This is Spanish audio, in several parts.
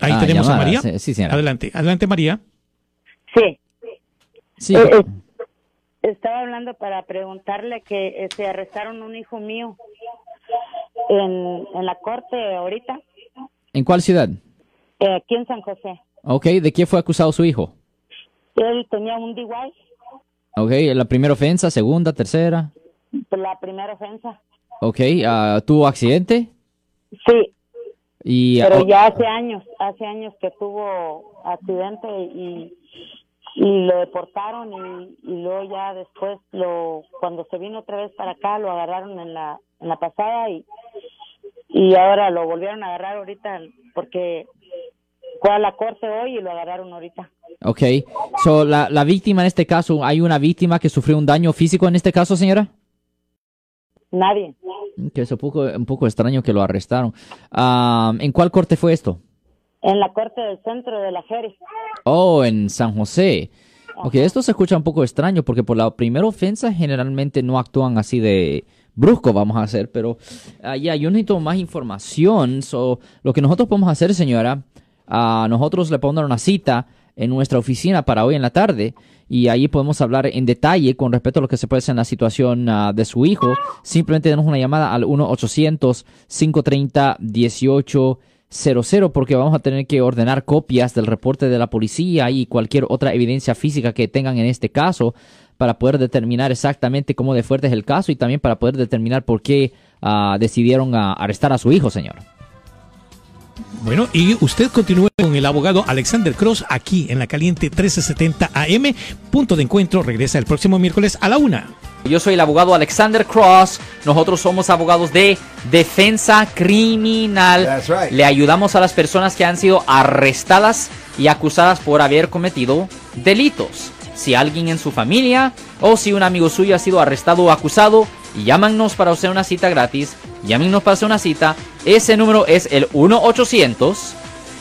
Ahí Ah, tenemos a María. sí, sí. Adelante, adelante María. Sí, Sí, Eh, eh, estaba hablando para preguntarle que eh, se arrestaron un hijo mío en, en la corte ahorita, ¿En cuál ciudad? eh, aquí en San José. Ok, ¿de qué fue acusado su hijo? Él tenía un DUI, Ok, la primera ofensa, segunda, tercera. la primera ofensa. Ok, ah, ¿tuvo accidente? Sí, Y, pero oh, ya hace años, hace años que tuvo accidente y, y lo deportaron y, y luego ya después lo cuando se vino otra vez para acá lo agarraron en la en la pasada y y ahora lo volvieron a agarrar ahorita porque fue a la corte hoy y lo agarraron ahorita. ok, so, la, la víctima en este caso, ¿hay una víctima que sufrió un daño físico en este caso, señora? Nadie. Que es un poco, un poco extraño que lo arrestaron. Ah, ¿En cuál corte fue esto? En la corte del centro de la feria. Oh, en San José. Ok, esto se escucha un poco extraño porque por la primera ofensa generalmente no actúan así de brusco, vamos a hacer, pero ah, ya, yo necesito más información. So, lo que nosotros podemos hacer, señora, ah, nosotros le podemos dar una cita en nuestra oficina para hoy en la tarde y ahí podemos hablar en detalle con respecto a lo que se puede hacer en la situación ah, de su hijo. Simplemente denos una llamada al 1-800-530-1800 porque vamos a tener que ordenar copias del reporte de la policía y cualquier otra evidencia física que tengan en este caso para poder determinar exactamente cómo de fuerte es el caso y también para poder determinar por qué ah, decidieron ah, arrestar a su hijo, señor. Bueno, y usted continúe con el abogado Alexander Cross aquí en la caliente 1370 AM. Punto de encuentro regresa el próximo miércoles a la una. Yo soy el abogado Alexander Cross. Nosotros somos abogados de defensa criminal. That's right. Le ayudamos a las personas que han sido arrestadas y acusadas por haber cometido delitos. Si alguien en su familia o si un amigo suyo ha sido arrestado o acusado, llámanos para hacer una cita gratis. Llámenos para hacer una cita. Ese número es el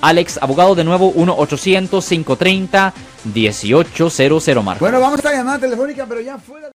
Alex, abogado de nuevo, 1-800-530-1800, Marco. Bueno, vamos a esta llamada telefónica, pero ya fuera.